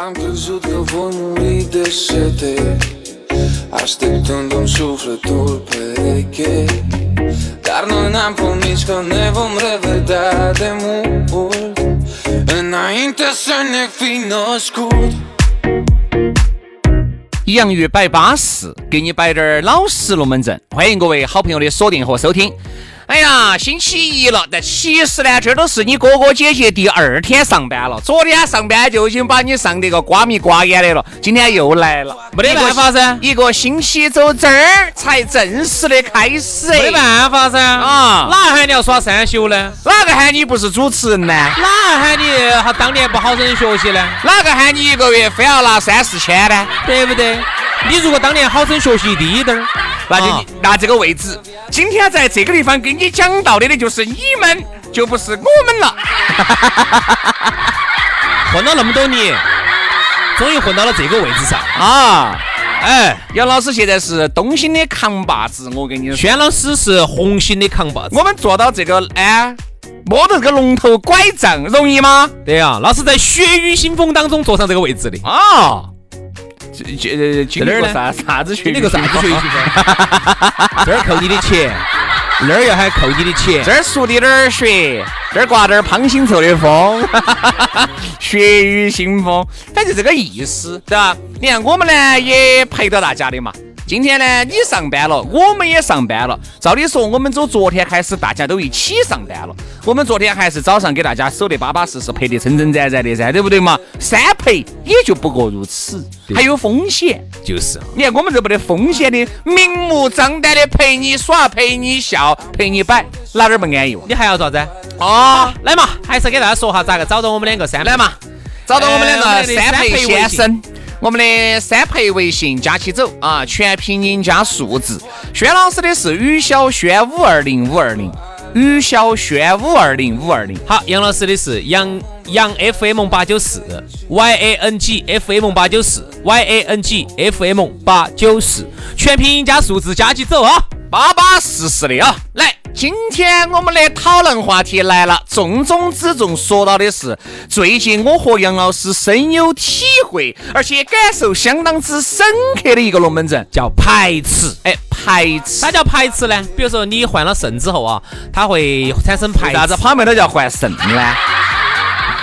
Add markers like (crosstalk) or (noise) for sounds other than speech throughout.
Am crezut că voi muri de sete Așteptându-mi sufletul pereche Dar noi n-am promis că ne vom revedea de mult Înainte să ne fi născut 洋芋摆巴适，给你摆点儿老实龙门阵。欢迎各位好朋友的锁定和收听。哎呀，星期一了，但其实呢，这都是你哥哥姐姐第二天上班了。昨天上班就已经把你上得个瓜米瓜眼的了，今天又来了，没得办法噻一个星期走这儿才正式的开始。没办法噻啊哪喊你要耍三休呢？哪个喊你不是主持人呢？哪喊你还当年不好生学习呢？哪个喊你一个月非要拿三四千呢？对不对？你如果当年好生学习低一点儿，那就、啊那这个位置，今天在这个地方给你讲道理的就是你们，就不是我们了。(laughs) 混了那么多年，终于混到了这个位置上。啊，哎，杨老师现在是东兴的扛把子，我跟你说，轩老师是红星的扛把子。我们做到这个，哎，摸着这个龙头拐杖容易吗？对呀、那是在血雨腥风当中坐上这个位置的。啊，这这经历在哪儿呢过啥啥子学经历个啥子学习分？(laughs) 这儿扣你的钱，那儿又还扣你的钱。这儿熟滴点儿雪，这儿刮点儿滂腥臭的风，(laughs) 血雨腥风，反正这个意思，对吧？你看我们呢也陪到大家的嘛。今天呢，你上班了，我们也上班了。照理说，我们从昨天开始，大家都一起上班了。我们昨天还是早上给大家守得巴巴适适，陪得撑撑展展的噻，对不对嘛？三陪也就不过如此，还有风险。就是，你看我们这没得风险的，明目张胆的陪你耍、陪你笑、陪你摆，哪点儿不安逸？你还要咋子？哦，来嘛，还是给大家说下咋个找到我们两个三来嘛，找到我们两个三陪先生。我们的三陪微信加起走啊，全拼音加数字。轩老师的是于小轩五二零五二零，于小轩五二零五二零。好，杨老师的是杨杨 FM 八九四，Y A N G F M 八九四，Y A N G F M 八九四，全拼音加数字加起走啊！巴巴适适的啊！来，今天我们的讨论话题来了，重中之重说到的是最近我和杨老师深有体会，而且感受相当之深刻的一个龙门阵，叫排斥。哎，排斥。啥叫排斥呢？比如说你换了肾之后啊，它会产生排斥。为啥子旁边都叫换肾呢？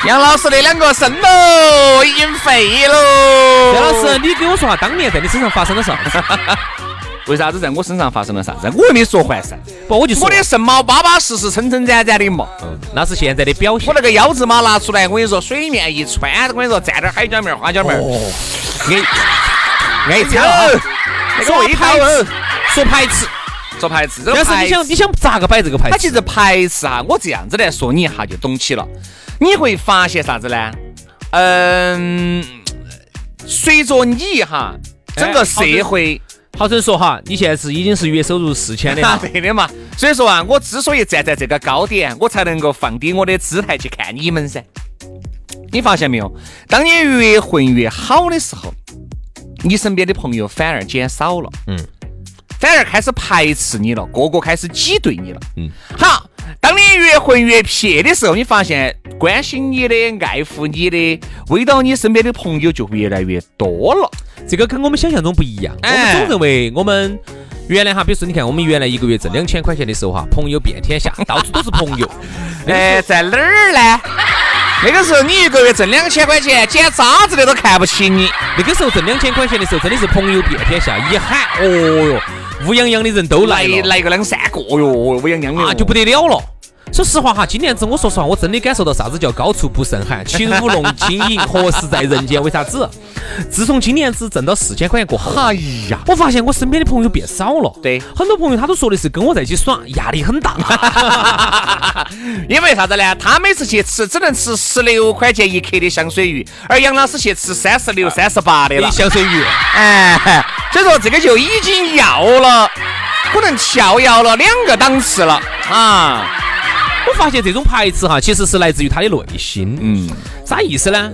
杨老师的两个肾喽，已经废喽。杨老师，你给我说下当年在你身上发生了啥子？(laughs) 为啥子在我身上发生了啥子？我又没说换肾，不，我就说我的肾毛巴巴适适、撑撑展展的嘛。那是现在的表现我。那个腰子嘛拿出来，我跟你说，水面一穿，我跟你说，蘸点海椒面儿、花椒面儿，安安逸惨了啊。那个味道排斥，说排斥。说排斥，但是你想，你想咋个摆这个排斥？它其实排斥哈，我这样子来说你一下就懂起了。你会发现啥子呢？嗯，随着你哈，整个社会。好生说哈，你现在是已经是月收入四千的啊，了。(laughs) 对的嘛。所以说啊，我之所以站在这个高点，我才能够放低我的姿态去看你们噻。你发现没有？当你越混越好的时候，你身边的朋友反而减少了，嗯，反而开始排斥你了，个个开始挤兑你了，嗯。好，当你越混越撇的时候，你发现关心你的、爱护你的、围到你身边的朋友就会越来越多了。这个跟我们想象中不一样。我哎们总认为我们原来哈，比如说你看，我们原来一个月挣两千块钱的时候哈，朋友遍天下，到处都是朋友。(laughs) 哎，在哪儿呢？那个时候你一个月挣两千块钱，捡渣子的都看不起你。那个时候挣两千块钱的时候，真的是朋友遍天下，一喊，哦哟，乌泱泱的人都来了，来个两三个哟，乌泱泱的啊，就不得了了。说实话哈，今年子我说实话，我真的感受到啥子叫高处不胜寒，情舞龙轻盈，何时在人间？为啥子？自从今年子挣到四千块钱过后，哎呀，我发现我身边的朋友变少了。对，很多朋友他都说的是跟我在一起耍，压力很大。(laughs) 因为啥子呢？他每次去吃只能吃十六块钱一克的香水鱼，而杨老师去吃三十六、三十八的了香水鱼。哎，所以说这个就已经要了，可能跳跃了两个档次了啊。我发现这种排斥哈，其实是来自于他的内心。嗯，啥意思呢？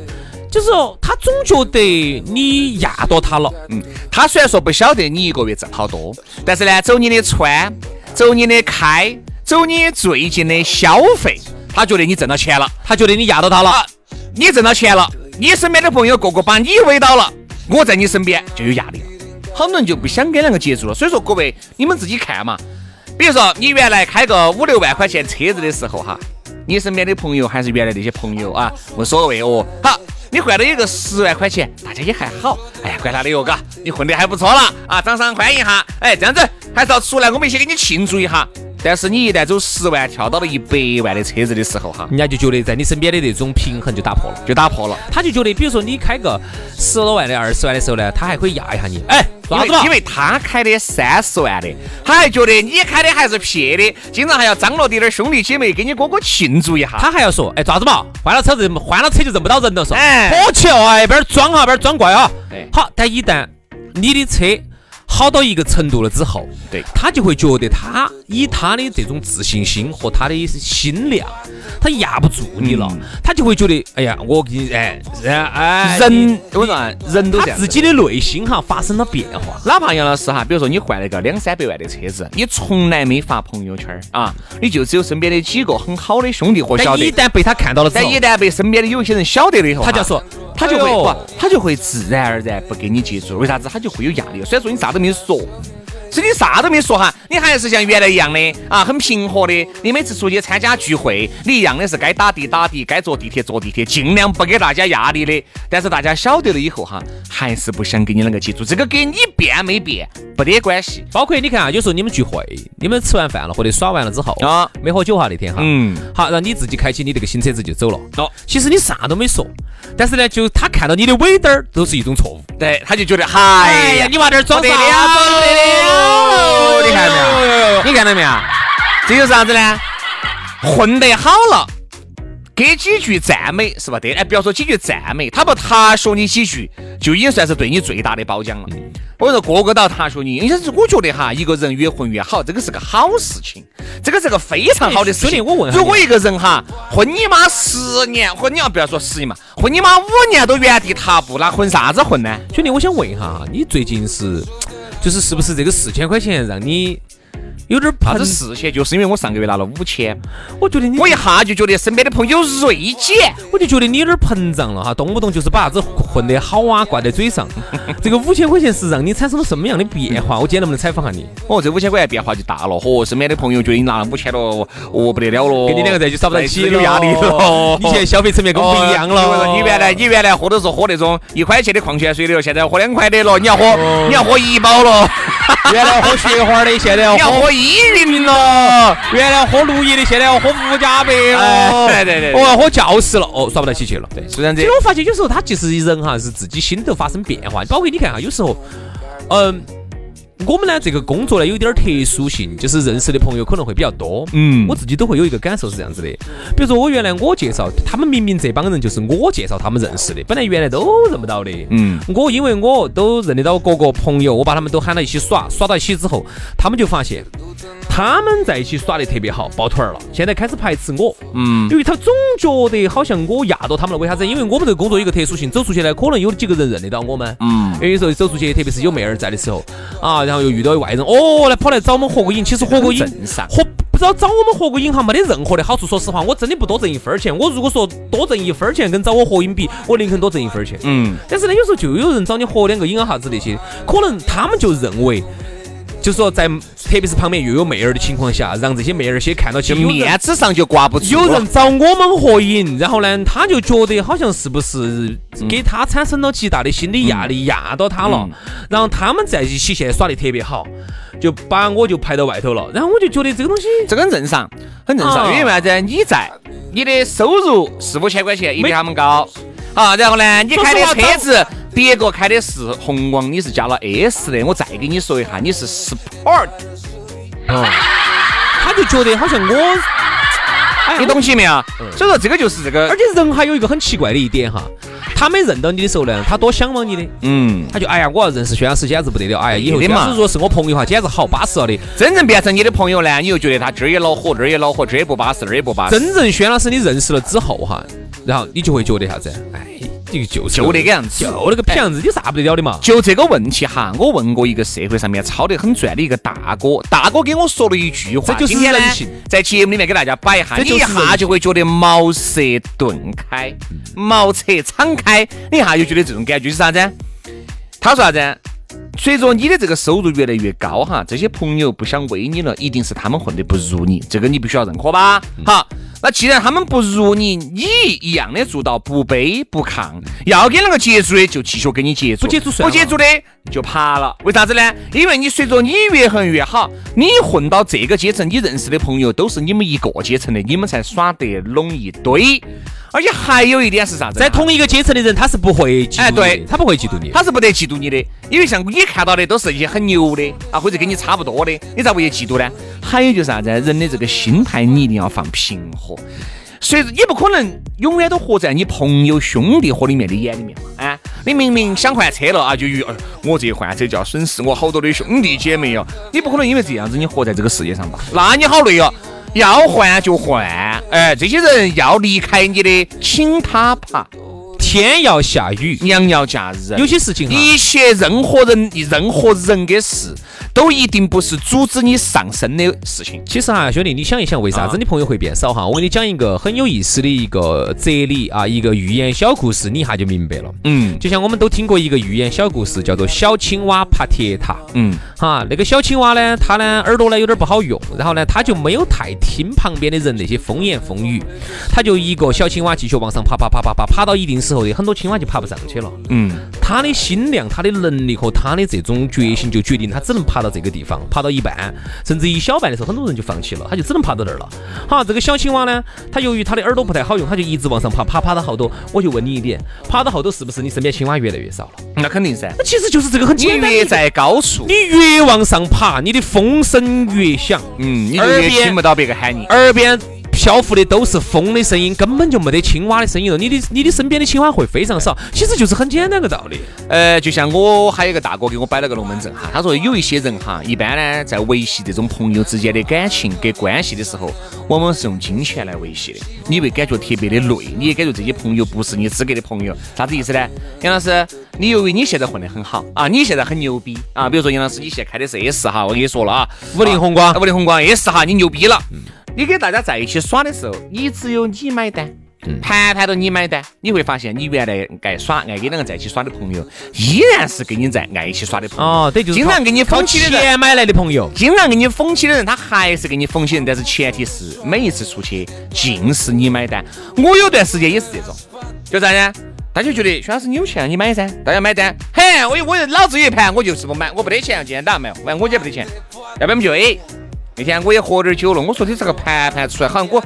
就是说他总觉得你压到他了。嗯，他虽然说不晓得你一个月挣好多，但是呢，走你的穿，走你的开，走你最近的消费，他觉得你挣到钱了，他觉得你压到他了。你挣到钱了，你身边的朋友个个把你围到了，我在你身边就有压力了。很多人就不想跟两个接触了。所以说，各位你们自己看嘛。比如说，你原来开个五六万块钱车子的时候，哈，你身边的朋友还是原来那些朋友啊，无所谓哦。好，你换了一个十万块钱，大家也还好。哎呀，管他的哟，嘎，你混得还不错了啊，掌声欢迎哈。哎，这样子还是要出来，我们一起给你庆祝一下。但是你一旦走十万跳到了一百万的车子的时候，哈，人家就觉得在你身边的那种平衡就打破了，就打破了。他就觉得，比如说你开个十多万的、二十万的时候呢，他还可以压一下你。哎，因为因为他开的三十万的，他还觉得你开的还是撇的，经常还要张罗点点兄弟姐妹给你哥哥庆祝一下。他还要说，哎，咋子嘛？换了车认，换了车就认不到人了，说。哎，火气哦，一边装哈，一边装怪啊。好，但一旦你的车。好到一个程度了之后，对他就会觉得他以他的这种自信心和他的心量，他压不住你了，他就会觉得，哎呀，我给你，哎，哎，人我说人都他自己的内心哈发生了变化。哪怕杨老师哈，比如说你换了个两三百万的车子，你从来没发朋友圈啊，你就只有身边的几个很好的兄弟伙晓得。一旦被他看到了，但一旦被身边的有一些人晓得了以后，他就说。他就会不，他就会自然而然不跟你接触，为啥子？他就会有压力。虽然说你啥都没说。是你啥都没说哈，你还是像原来一样的啊，很平和的。你每次出去参加聚会，你一样的是该打的打的，该坐地铁坐地铁，尽量不给大家压力的。但是大家晓得了以后哈，还是不想跟你两个接触。这个跟你变没变不得关系。包括你看啊，有时候你们聚会，你们吃完饭了或者耍完了之后啊，没喝酒哈那天哈，嗯，好，让你自己开起你这个新车子就走了。哦，其实你啥都没说，但是呢，就他看到你的尾灯儿都是一种错误，对，他就觉得嗨呀，你娃这儿装得了。哦，你看到没有？你看到没有？这就是啥子呢？混得好了，给几句赞美是吧？对，哎，不要说几句赞美，他不踏说你几句，就已经算是对你最大的褒奖了。我说个个都要踏说你，因为我觉得哈，一个人越混越好，这个是个好事情，这个是个非常好的事情。我问，如果一个人哈混你妈十年，混你要不要说十年嘛，混你妈五年都原地踏步，那混啥子混呢？兄弟，我想问一下哈，你最近是？就是是不是这个四千块钱让你？有点怕这四千，就是因为我上个月拿了五千，我觉得你我一下就觉得身边的朋友锐减，我就觉得你有点膨胀了哈，动不动就是把啥子混得好啊挂在嘴上。(laughs) 这个五千块钱是让你产生了什么样的变化？我今天能不能采访下你？哦，这五千块钱变化就大了，嚯，身边的朋友觉得你拿了五千了，哦不得了了，跟你两个在一起耍不到一起有压力了。你现在消费层面跟我不一样了。你原来你原来喝都是喝那种一块钱的矿泉水的，现在喝两块的了，你要喝你要喝一包了。原来喝雪花的，现在要 (laughs) 喝一零零了；原来喝绿叶的，现在要喝五加白了。对对对，我要喝教室了，哦，耍不到起去了。对，虽然这样子。其实我发现有时候他其实人哈是自己心头发生变化，包括你看哈，有时候，嗯。我们呢，这个工作呢有点特殊性，就是认识的朋友可能会比较多。嗯，我自己都会有一个感受是这样子的。比如说我原来我介绍他们，明明这帮人就是我介绍他们认识的，本来原来都认不到的。嗯，我因为我都认得到各个朋友，我把他们都喊到一起耍，耍到一起之后，他们就发现他们在一起耍的特别好，抱团儿了。现在开始排斥我。嗯，因为他总觉得好像我压到他们了。为啥子？因为我们这个工作有个特殊性，走出去呢，可能有几个人认得到我们。嗯，有时候走出去，特别是有妹儿在的时候，啊。然后又遇到外人，哦，来跑来找我们合个影。其实合个影，合不知道找我们合个影哈，没得任何的好处。说实话，我真的不多挣一分钱。我如果说多挣一分钱，跟找我合影比，我宁肯多挣一分钱。嗯。但是呢，有时候就有人找你合两个影啊，啥子那些，可能他们就认为。就说在特别是旁边又有妹儿的情况下，让这些妹儿些看到起面子上就挂不住。有人找我们合影，然后呢，他就觉得好像是不是给他产生了极大的心理压力，压到他了。然后他们在一起现在耍的特别好，就把我就排到外头了。然后我就觉得这个东西，这个很正常，很正常。啊因为为啥子？你在你的收入四五千块钱，也比他们高。好，然后呢，你开的车子，别个开的是红光，你是加了 S 的。我再给你说一下，你是 Sport，他就觉得好像我，哎你懂起没有？所以说这个就是这个而，且人还有一个很奇怪的一点哈，他没认到你的时候呢，他多向往你的，嗯，他就哎呀，我要认识薛老师简直不得了，哎呀，以后如果是我朋友的话，简直好巴适了的。真正变成你的朋友呢，你又觉得他这儿也恼火，那儿也恼火，这儿也不巴适，那儿也不巴适，真正薛老师你认识了之后哈，然后你就会觉得啥子？哎，这个就是就那个样子就那个屁样子，有啥不得了的嘛？就这个问题哈，我问过一个社会上面炒得很赚的一个大哥，大哥给我说了一句话，这就是今天呢人性在节目里面给大家摆一下，这你一下就会觉得茅塞顿开，茅塞敞开，你一下就觉得这种感觉是啥子？他说啥子？随着你的这个收入越来越高哈，这些朋友不想为你了，一定是他们混得不如你，这个你必须要认可吧？好，那既然他们不如你，你一样的做到不卑不亢，要跟那个接触的就继续跟你接触，不接触不接触的就爬了。为啥子呢？因为你随着你越混越好，你混到这个阶层，你认识的朋友都是你们一个阶层的，你们才耍得拢一堆。而且还有一点是啥子？在同一个阶层的人，他是不会嫉妒你的，哎对他不会嫉妒你。他是不得嫉妒你的，因为像你看到的都是一些很牛的啊，或者跟你差不多的，你咋不去嫉妒呢？还有就是啥子，人的这个心态你一定要放平和。所以你不可能永远都活在你朋友兄弟伙里面的眼里面嘛，啊，你明明想换车了啊，就以为哎我这换车就要损失我好多的兄弟姐妹哦，你不可能因为这样子你活在这个世界上吧？那你好累哦，要换就换，哎，这些人要离开你的，请他爬，天要下雨，娘要嫁人，有些事情哈，一切任何人、任何人的事，都一定不是阻止你上升的事情。其实哈，兄弟，你想一想，为啥子你朋友会变少哈？我给你讲一个很有意思的一个哲理啊，一个寓言小故事，你一下就明白了。嗯就像我们都听过一个寓言小故事，叫做小青蛙爬铁塔。嗯，哈，那个小青蛙呢，它呢耳朵呢有点不好用，然后呢，它就没有太听旁边的人那些风言风语，它就一个小青蛙继续往上爬，爬爬爬爬，爬到一定时候的，很多青蛙就爬不上去了。嗯，他的心量、他的能力和他的这种决心，就决定他只能爬到这个地方，爬到一半，甚至一小半的时候，很多人就放弃了，他就只能爬到那儿了。好，这个小青蛙呢，它由于它的耳朵不太好用，它就一直往上爬，爬爬到后头。我就问你一点，爬到后头是不是你身边青蛙越来越少了？那肯定噻。那其实就是这个很简单的一个越在高处，你越往上爬，你的风声越响，嗯，你就越耳边听不到别个喊你。耳边漂浮的都是风的声音，根本就没得青蛙的声音了。你的你的身边的青蛙会非常少，其实就是很简单个道理。呃，就像我还有一个大哥给我摆了个龙门阵哈，他说有一些人哈，一般呢在维系这种朋友之间的感情跟关系的时候，往往是用金钱来维系的，你会感觉特别的累，你也感觉这些朋友不是你资格的朋友，啥子意思呢？杨老师，你由于你现在混得很好啊，你现在很牛逼啊，比如说杨老师你现在开的是 S 哈，我跟你说了啊，五菱宏光啊五菱宏光 S 哈，你牛逼了。你跟大家在一起耍的时候，你只有你买单，盘盘都你买单，你会发现你原来爱耍、爱跟两个在一起耍的朋友，依然是跟你在爱一起耍的朋友。哦，对，就是经常给你封起的人，钱买来的朋友。经常给你封起的人，他还是给你封起人，但是前提是每一次出去尽是你买单。我有段时间也是这种，就啥呢？大家觉得薛老师你有钱你买噻，大家买单。嘿，我我老子有一盘，我就是不买，我不得钱，今天打算买，完我姐没得钱，要不然我们就 A。那天我也喝点酒了，我说的这个盘盘出来，好像我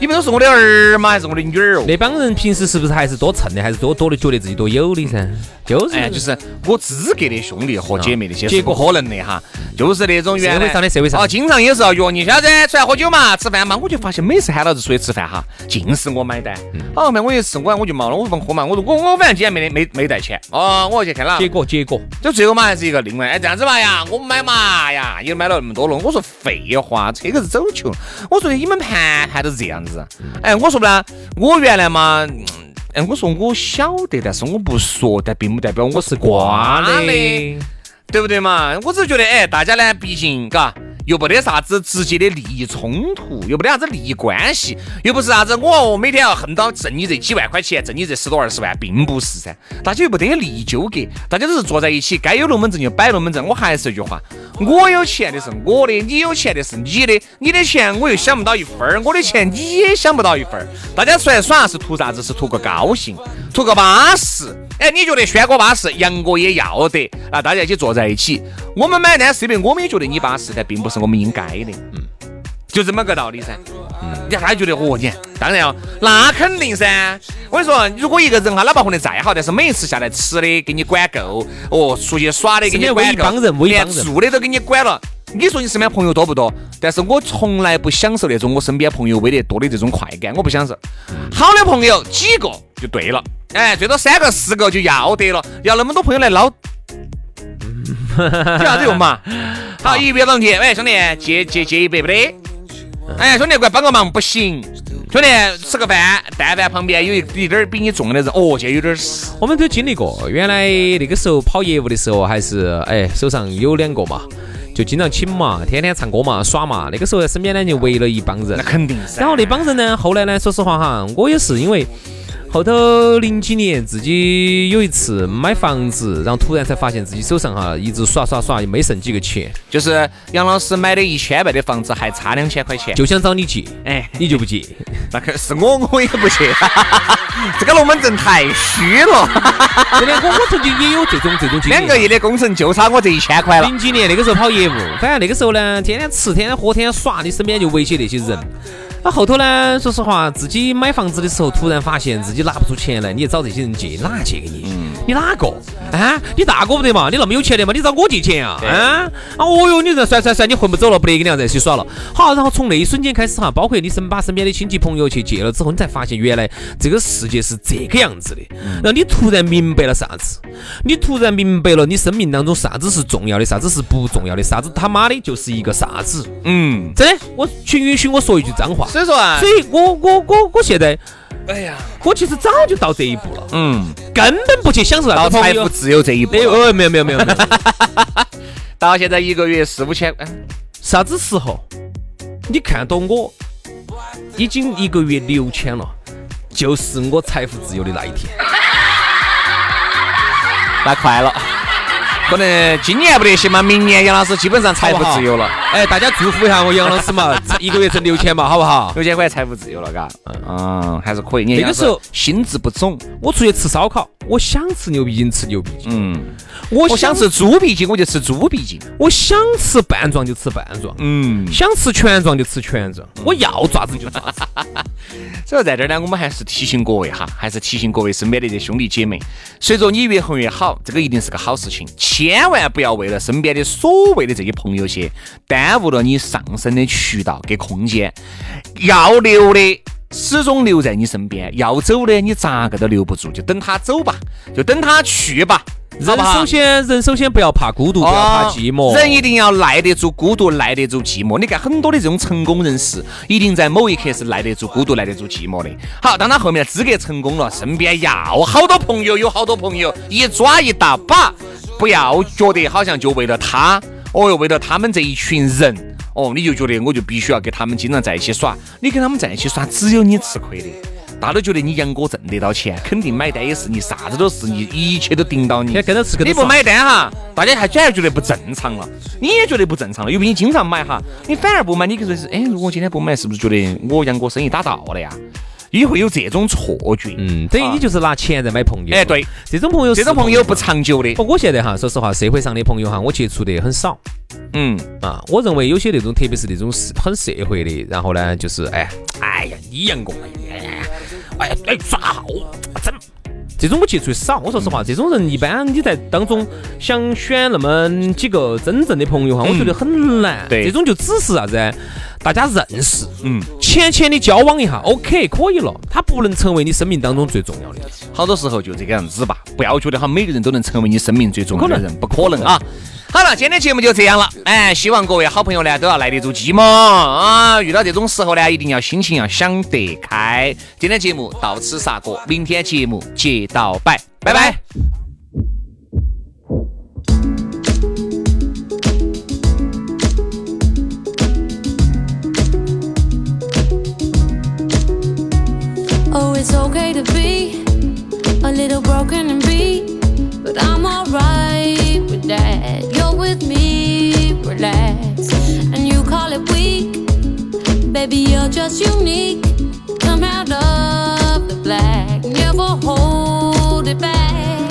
你们都是我的儿嘛？还是我的女儿哦？那帮人平时是不是还是多蹭的，还是多多的觉得自己多有的噻？就是。哎，就是我资格的兄弟和姐妹那些结果可能的哈，就是那种原来社会上的社会上的。哦，经常有时候约你小子？出来喝酒嘛，吃饭嘛，我就发现每次喊老子出去吃饭哈，尽是我买单。嗯。好嘛，我一次我我就忙了，我不喝嘛，我说我我反正今天没得没没带钱，哦，我去看了，结果结果，就最后嘛还是一个另外，哎这样子嘛呀，我们买嘛呀，也买了那么多了，我说废话，这个是走球，我说你们盘盘都是这样子，哎，我说不啦我原来嘛。嗯哎，我说我晓得，但是我不说，但并不代表我是瓜的。对不对嘛？我只是觉得，哎，大家呢，毕竟，嘎，又没得啥子直接的利益冲突，又没得啥子利益关系，又不是啥子我每天要恨到挣你这几万块钱，挣你这十多二十万，并不是噻。大家又没得利益纠葛，大家都是坐在一起，该有龙门阵就摆龙门阵。我还是这句话，我有钱的是我的，你有钱的是你的，你的钱我又想不到一分儿，我的钱你也想不到一分儿。大家出来耍是图啥子？是图个高兴，图个巴适。哎，你觉得轩哥巴适，杨哥也要得啊！大家一起坐在一起，我们买单是因为我们也觉得你巴适，但并不是我们应该的。嗯，就这么个道理噻。嗯，你看他觉得哦，你当然哦，那肯定噻。我跟你说，如果一个人哈，哪怕混得再好，但是每一次下来吃的给你管够，哦，出去耍的给你管够，连住的都给你管了。你说你身边朋友多不多？但是我从来不享受那种我身边朋友喂得多的这种快感，我不享受。好的朋友几个就对了，哎，最多三个四个就要得了，要那么多朋友来捞，有啥子用嘛？好，一月两天，喂，兄弟，借借借一百不得？哎，兄弟，过来帮个忙，不行。兄弟，吃个饭，但凡旁边有一一点儿比你重的人，哦，就有点事。我们都经历过，原来那个时候跑业务的时候，还是哎手上有两个嘛。就经常请嘛，天天唱歌嘛，耍嘛。那个时候身边呢就围了一帮人，那肯定是。然后那帮人呢，后来呢，说实话哈，我也是因为。后头零几年自己有一次买房子，然后突然才发现自己手上哈一直耍耍耍，又没剩几个钱。就是杨老师买的一千万的房子，还差两千块钱，就想找你借，哎，你就不借？那可是我，我也不借。这个龙门阵太虚了。真的，我我曾经也有这种这种经历。两个亿的工程就差我这一千块了。零几年那个时候跑业务，反正那个时候呢，天天吃，天天喝，天天耍，你身边就围起那些人。那后头呢？说实话，自己买房子的时候，突然发现自己拿不出钱来，你找这些人借，哪借给你？你哪个？啊？你大哥不得嘛？你那么有钱的嘛？你找我借钱啊？啊？哦哟，你这算算算，你混不走了，不得跟你俩在一起耍了。好，然后从那一瞬间开始哈，包括你身把身边的亲戚朋友去借了之后，你才发现原来这个世界是这个样子的。让你突然明白了啥子？你突然明白了你生命当中啥子是重要的，啥子是不重要的，啥子他妈的就是一个啥子？嗯，真的，我请允许我说一句脏话。所以说啊，所以我我我我现在，哎呀，我其实早就到这一步了，嗯，根本不去享受到财富自由这一步。没有没有没有没有，(laughs) 到现在一个月四五千，啥子时候？你看到我已经一个月六千了，就是我财富自由的那一天，(laughs) 那快了。可能今年不得行嘛，明年杨老师基本上财富自由了。哎，大家祝福一下我杨老师嘛，(laughs) 一个月挣六千嘛，好不好？六千块财富自由了，嘎。嗯，还是可以。那个时候心智不肿，我出去吃烧烤，我想吃牛皮筋吃牛皮筋。嗯，我想吃猪鼻筋我就吃猪鼻筋，我想吃半壮就吃半壮。嗯，想吃全壮就吃全壮，我要爪子就爪子。(laughs) 所以在这儿呢，我们还是提醒各位哈，还是提醒各位身边的这兄弟姐妹，随着你越混越好，这个一定是个好事情。千万不要为了身边的所谓的这些朋友些，耽误了你上升的渠道跟空间。要留的始终留在你身边，要走的你咋个都留不住，就等他走吧，就等他去吧。人首先，人首先不要怕孤独，不要怕寂寞。人一定要耐得住孤独，耐得住寂寞。你看很多的这种成功人士，一定在某一刻是耐得住孤独，耐得住寂寞的。好，当他后面资格成功了，身边要好多朋友，有好多朋友一抓一大把。不要觉得好像就为了他，哦哟，为了他们这一群人，哦，你就觉得我就必须要跟他们经常在一起耍。你跟他们在一起耍，只有你吃亏的。大家都觉得你杨哥挣得到钱，肯定买单也是你，啥子都是你，一切都顶到你。跟着吃，你不买单哈，大家还反而觉得不正常了。你也觉得不正常了，又比你经常买哈，你反而不买，你可说是，哎，如果今天不买，是不是觉得我杨哥生意打到了呀？你会有这种错觉，嗯，等于你就是拿钱在买朋友。哎，对，这种朋友，这种朋友不长久的。我现在哈，说实话，社会上的朋友哈，我接触的很少。嗯啊，我认为有些那种，特别是那种是很社会的，然后呢，就是哎，哎呀，你杨过，哎呀，哎呀，哎耍好，真。这种我接触的少。我说实话，这种人一般你在当中想选那么几个真正的朋友哈，我觉得很难。对，这种就只是啥子？大家认识，嗯，浅浅的交往一下，OK，可以了。他不能成为你生命当中最重要的。好多时候就这个样子吧，不要觉得哈，每个人都能成为你生命最重要的人，不可能啊。好了，今天节目就这样了。哎，希望各位好朋友呢都要耐得住寂寞啊！遇到这种时候呢，一定要心情要想得开。今天节目到此煞过，明天节目接到摆，拜拜。Oh, it's okay to be a little broken and beat, but I'm alright with that. You're with me, relax, and you call it weak. Baby, you're just unique. Come out of the black, never hold it back.